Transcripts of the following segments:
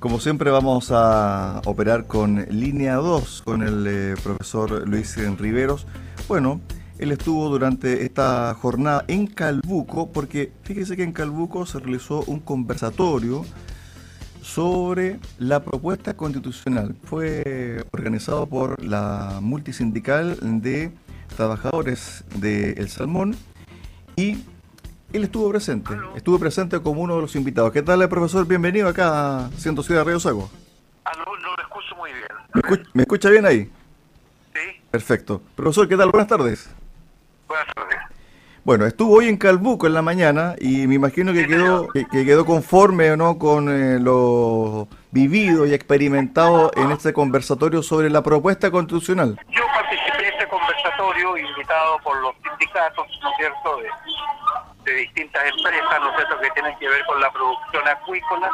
Como siempre vamos a operar con línea 2 con el eh, profesor Luis Riveros. Bueno, él estuvo durante esta jornada en Calbuco porque fíjese que en Calbuco se realizó un conversatorio sobre la propuesta constitucional. Fue organizado por la multisindical de trabajadores de Salmón y él estuvo presente, estuvo presente como uno de los invitados. ¿Qué tal, profesor? Bienvenido acá a Ciento Ciudad Río Sago. Ah, no, lo escucho muy bien. ¿Me escucha, bien ahí? Sí. Perfecto. Profesor, ¿qué tal? Buenas tardes. Buenas tardes. Bueno, estuvo hoy en Calbuco en la mañana y me imagino que quedó que, quedó conforme no con eh, lo vivido y experimentado en este conversatorio sobre la propuesta constitucional. Yo participé en este conversatorio invitado por los sindicatos, ¿no es cierto?, de de distintas empresas, ¿no sé, que tienen que ver con la producción acuícola.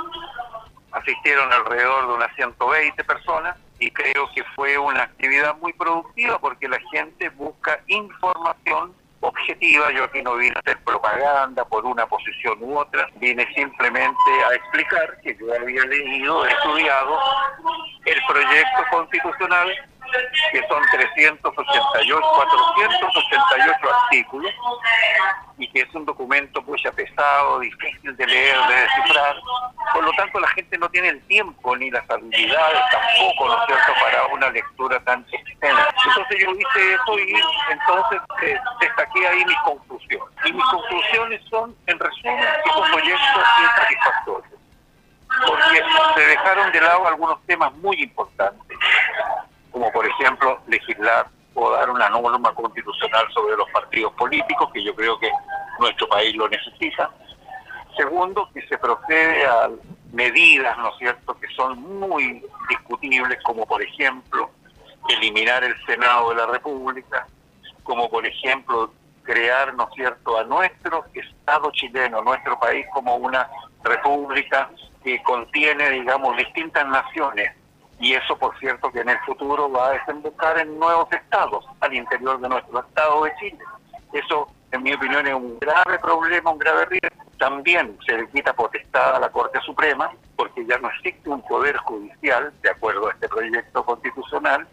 Asistieron alrededor de unas 120 personas y creo que fue una actividad muy productiva porque la gente busca información objetiva. Yo aquí no vine a hacer propaganda por una posición u otra, vine simplemente a explicar que yo había leído, estudiado el proyecto constitucional que son 388, 488 artículos y que es un documento pues ya pesado, difícil de leer, de descifrar. Por lo tanto, la gente no tiene el tiempo ni las habilidades tampoco, ¿no es cierto?, para una lectura tan extensa. Entonces yo hice eso y entonces eh, destaqué ahí mis conclusiones. Y mis conclusiones son, en resumen, que es un proyecto insatisfactorio. Porque se dejaron de lado algunos temas muy importantes como por ejemplo legislar o dar una norma constitucional sobre los partidos políticos, que yo creo que nuestro país lo necesita. Segundo, que se procede a medidas, ¿no es cierto?, que son muy discutibles, como por ejemplo eliminar el Senado de la República, como por ejemplo crear, ¿no es cierto?, a nuestro Estado chileno, nuestro país como una república que contiene, digamos, distintas naciones y eso, por cierto, que en el futuro va a desembocar en nuevos estados al interior de nuestro estado de Chile. Eso, en mi opinión, es un grave problema, un grave riesgo. También se le quita potestad a la Corte Suprema, porque ya no existe un poder judicial, de acuerdo a este proyecto constitucional,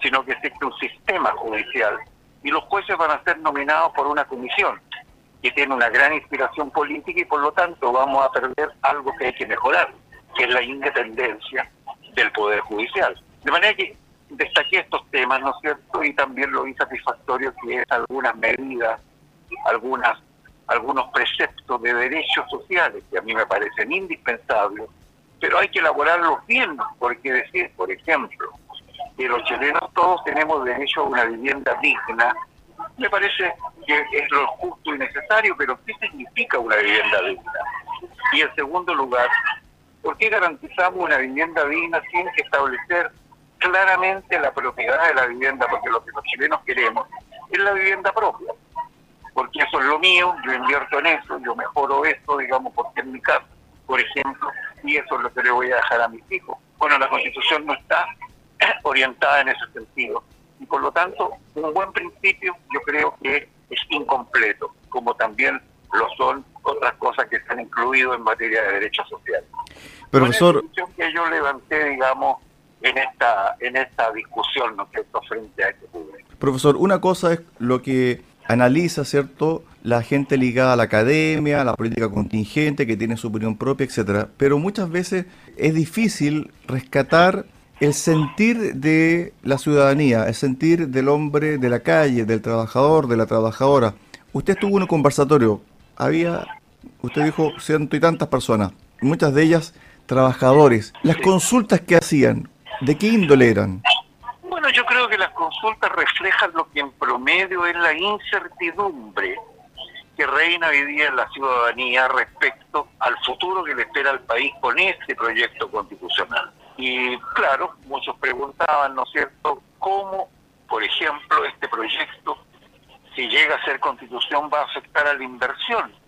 sino que existe un sistema judicial. Y los jueces van a ser nominados por una comisión que tiene una gran inspiración política y por lo tanto vamos a perder algo que hay que mejorar, que es la independencia del Poder Judicial. De manera que destaqué estos temas, ¿no es cierto? Y también lo insatisfactorio que es algunas medidas, algunas algunos preceptos de derechos sociales que a mí me parecen indispensables, pero hay que elaborarlos bien, porque decir, por ejemplo, que los chilenos todos tenemos derecho a una vivienda digna, me parece que es lo justo y necesario, pero ¿qué significa una vivienda digna? Y en segundo lugar, ¿Por qué garantizamos una vivienda digna sin establecer claramente la propiedad de la vivienda? Porque lo que los chilenos queremos es la vivienda propia. Porque eso es lo mío, yo invierto en eso, yo mejoro eso, digamos, porque en mi casa, por ejemplo, y eso es lo que le voy a dejar a mis hijos. Bueno, la constitución no está orientada en ese sentido. Y por lo tanto, un buen principio yo creo que es incompleto, como también lo son otras cosas que están incluidas en materia de derechos sociales. Profesor. que yo levanté, digamos, en esta, en esta discusión, ¿no frente a este público. Profesor, una cosa es lo que analiza, ¿cierto?, la gente ligada a la academia, a la política contingente, que tiene su opinión propia, etcétera. Pero muchas veces es difícil rescatar el sentir de la ciudadanía, el sentir del hombre de la calle, del trabajador, de la trabajadora. Usted estuvo en un conversatorio, había, usted dijo, ciento y tantas personas, muchas de ellas trabajadores, las consultas que hacían, ¿de qué índole eran? Bueno, yo creo que las consultas reflejan lo que en promedio es la incertidumbre que reina hoy día en la ciudadanía respecto al futuro que le espera al país con este proyecto constitucional. Y claro, muchos preguntaban, ¿no es cierto?, cómo, por ejemplo, este proyecto, si llega a ser constitución, va a afectar a la inversión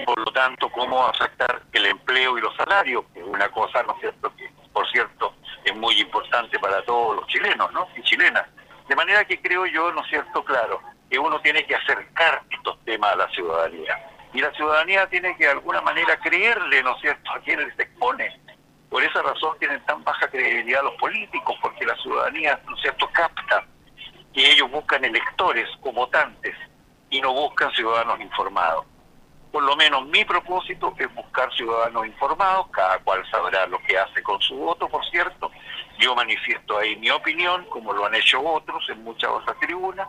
y por lo tanto cómo afectar el empleo y los salarios, que es una cosa, ¿no es cierto?, que por cierto es muy importante para todos los chilenos, ¿no?, y chilenas. De manera que creo yo, ¿no es cierto?, claro, que uno tiene que acercar estos temas a la ciudadanía. Y la ciudadanía tiene que de alguna manera creerle, ¿no es cierto?, a quien les expone. Por esa razón tienen tan baja credibilidad los políticos, porque la ciudadanía, ¿no es cierto?, capta que ellos buscan electores o votantes y no buscan ciudadanos informados. Por lo menos mi propósito es buscar ciudadanos informados, cada cual sabrá lo que hace con su voto, por cierto. Yo manifiesto ahí mi opinión, como lo han hecho otros en muchas otras tribunas,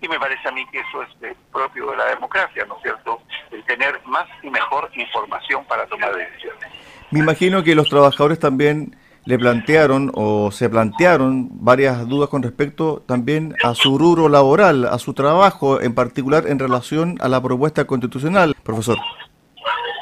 y me parece a mí que eso es eh, propio de la democracia, ¿no es cierto? El tener más y mejor información para tomar decisiones. Me imagino que los trabajadores también le plantearon o se plantearon varias dudas con respecto también a su rubro laboral, a su trabajo, en particular en relación a la propuesta constitucional, profesor.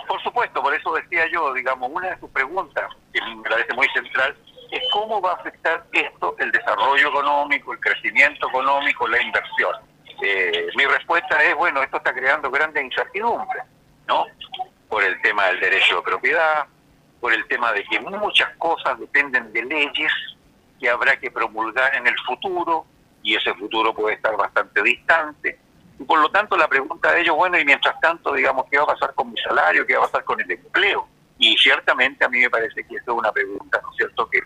Por supuesto, por eso decía yo, digamos, una de sus preguntas, que me parece muy central, es cómo va a afectar esto el desarrollo económico, el crecimiento económico, la inversión. Eh, mi respuesta es, bueno, esto está creando grandes incertidumbres, ¿no? Por el tema del derecho de propiedad, por el tema de que muchas cosas dependen de leyes que habrá que promulgar en el futuro y ese futuro puede estar bastante distante. Y por lo tanto la pregunta de ellos, bueno, y mientras tanto, digamos, ¿qué va a pasar con mi salario? ¿Qué va a pasar con el empleo? Y ciertamente a mí me parece que eso es una pregunta, ¿no es cierto?, que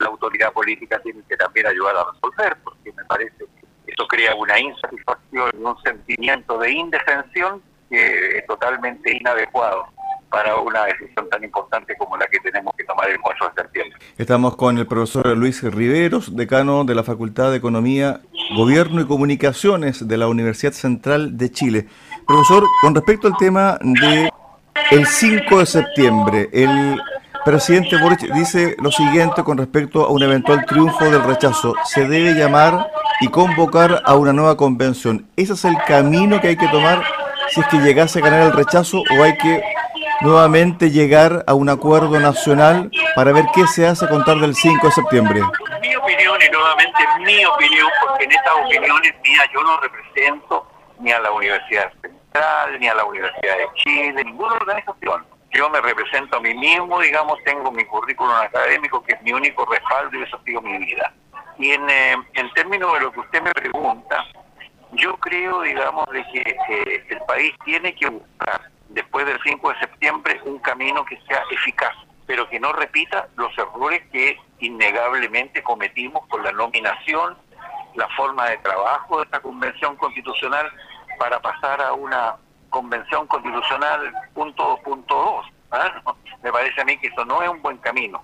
la autoridad política tiene que también ayudar a resolver, porque me parece que eso crea una insatisfacción un sentimiento de indefensión que es totalmente inadecuado para una decisión tan importante como la que tenemos que tomar el 4 de septiembre. Estamos con el profesor Luis Riveros, decano de la Facultad de Economía, Gobierno y Comunicaciones de la Universidad Central de Chile. Profesor, con respecto al tema de el 5 de septiembre, el presidente Boric dice lo siguiente con respecto a un eventual triunfo del rechazo. Se debe llamar y convocar a una nueva convención. ¿Ese es el camino que hay que tomar si es que llegase a ganar el rechazo o hay que nuevamente llegar a un acuerdo nacional para ver qué se hace a contar del 5 de septiembre? Mi opinión, y nuevamente mi opinión, porque en estas opiniones mías yo no represento ni a la Universidad Central, ni a la Universidad de Chile, ninguna organización. Yo me represento a mí mismo, digamos, tengo mi currículum académico, que es mi único respaldo y eso ha sido mi vida. Y en, eh, en términos de lo que usted me pregunta, yo creo, digamos, de que eh, el país tiene que buscar después del 5 de septiembre un camino que sea eficaz, pero que no repita los errores que innegablemente cometimos con la nominación, la forma de trabajo de esta convención constitucional para pasar a una convención constitucional punto punto dos. ¿ah? Me parece a mí que eso no es un buen camino.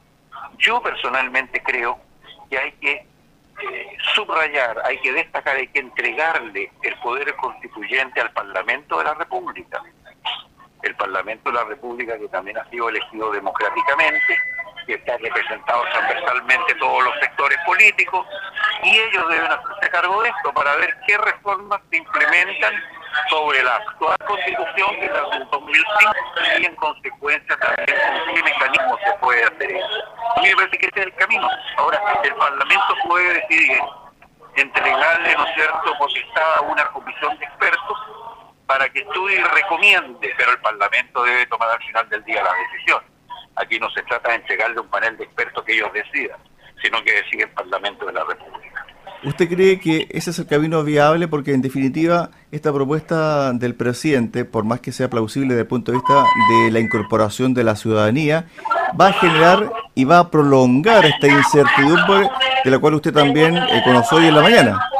Yo personalmente creo que hay que eh, subrayar, hay que destacar, hay que entregarle el poder constituyente al Parlamento de la República el Parlamento de la República, que también ha sido elegido democráticamente, que está representado transversalmente todos los sectores políticos, y ellos deben hacerse cargo de esto para ver qué reformas se implementan sobre la actual constitución, que es la del 2005, y en consecuencia también con qué mecanismo se puede hacer eso. A mí me parece que ese es el camino. Ahora, el Parlamento puede decidir entregarle, ¿no es cierto?, potestad a una comisión de expertos para que estudie y recomiende, pero el Parlamento debe tomar al final del día la decisión. Aquí no se trata de entregarle un panel de expertos que ellos decidan, sino que decide el Parlamento de la República. ¿Usted cree que ese es el camino viable? Porque en definitiva esta propuesta del presidente, por más que sea plausible desde el punto de vista de la incorporación de la ciudadanía, va a generar y va a prolongar esta incertidumbre de la cual usted también eh, conoció hoy en la mañana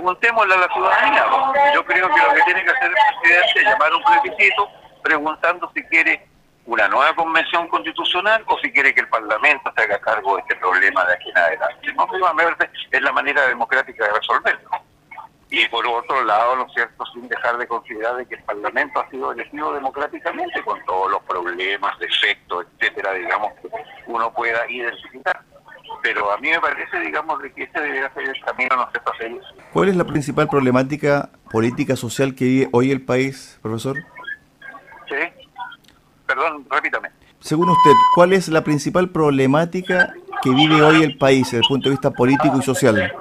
preguntémosle a la ciudadanía. Yo creo que lo que tiene que hacer el presidente es llamar un plebiscito preguntando si quiere una nueva convención constitucional o si quiere que el Parlamento se haga cargo de este problema de aquí en adelante. ¿no? Es la manera democrática de resolverlo. Y por otro lado, ¿no cierto?, sin dejar de considerar de que el Parlamento ha sido elegido democráticamente con todos los problemas, defectos, etcétera, digamos, que uno pueda identificar pero a mí me parece, digamos, de que este debería ser el camino, no sé, para ¿Cuál es la principal problemática política social que vive hoy el país, profesor? Sí. Perdón, repítame. Según usted, ¿cuál es la principal problemática que vive hoy el país desde el punto de vista político y social?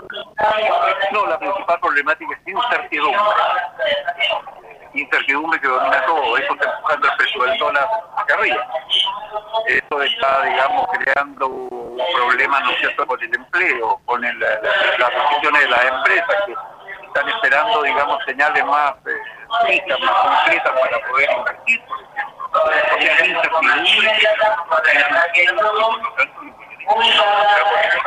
No, la principal problemática es incertidumbre. Incertidumbre que domina todo. Eso está empujando el precio del dólar acá arriba. Esto está, digamos, creando problema, ¿no es cierto?, con el empleo, con las decisiones de las empresas, que están esperando, digamos, señales más eh, más concretas para poder invertir,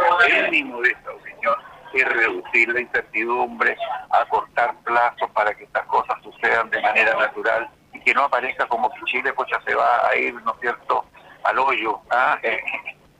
por el mínimo de esta opinión es reducir la incertidumbre, acortar plazos para que estas cosas sucedan de manera natural y que no aparezca como que Chile pues ya se va a ir, ¿no es cierto?, al hoyo ¿ah?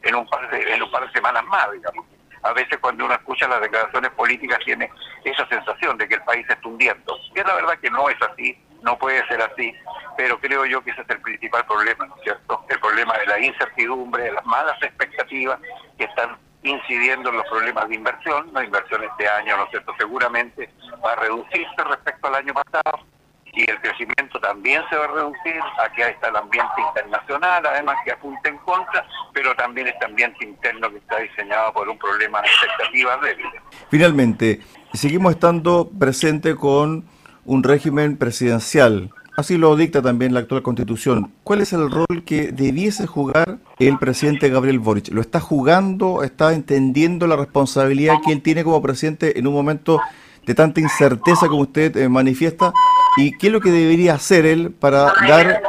En, un par de, en un par de semanas más, digamos a veces cuando uno escucha las declaraciones políticas tiene esa sensación de que el país está hundiendo. Y es la verdad que no es así, no puede ser así, pero creo yo que ese es el principal problema, ¿no es cierto? El problema de la incertidumbre, de las malas expectativas que están incidiendo en los problemas de inversión. La inversión este año, ¿no es cierto? Seguramente va a reducirse respecto al año pasado y el crecimiento también se va a reducir. Aquí está el ambiente internacional, además que apunta en contra, pero también este ambiente interno que está diseñado por un problema de expectativas débiles. Finalmente, seguimos estando presente con un régimen presidencial. Así lo dicta también la actual constitución. ¿Cuál es el rol que debiese jugar el presidente Gabriel Boric? ¿Lo está jugando? ¿Está entendiendo la responsabilidad que él tiene como presidente en un momento de tanta incerteza como usted eh, manifiesta? ¿Y qué es lo que debería hacer él para dar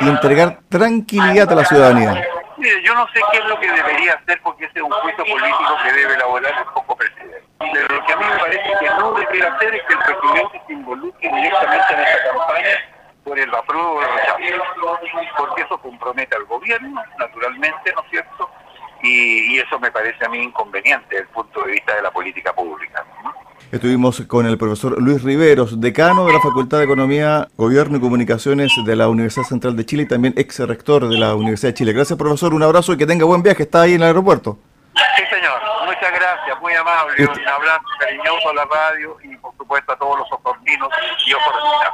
y entregar tranquilidad a la ciudadanía? Mire, yo no sé qué es lo que debería hacer porque ese es un juicio político que debe elaborar el poco presidente. Pero lo que a mí me parece que no debe hacer es que el presidente se involucre directamente en esta campaña por el apruebo o el rechazo, porque eso compromete al gobierno, naturalmente, ¿no es cierto? Y, y, eso me parece a mí inconveniente desde el punto de vista de la política pública. Estuvimos con el profesor Luis Riveros, decano de la Facultad de Economía, Gobierno y Comunicaciones de la Universidad Central de Chile y también ex rector de la Universidad de Chile. Gracias, profesor. Un abrazo y que tenga buen viaje. Está ahí en el aeropuerto. Sí, señor. Muchas gracias. Muy amable. Un abrazo cariñoso a la radio y, por supuesto, a todos los oportunos y oportunistas.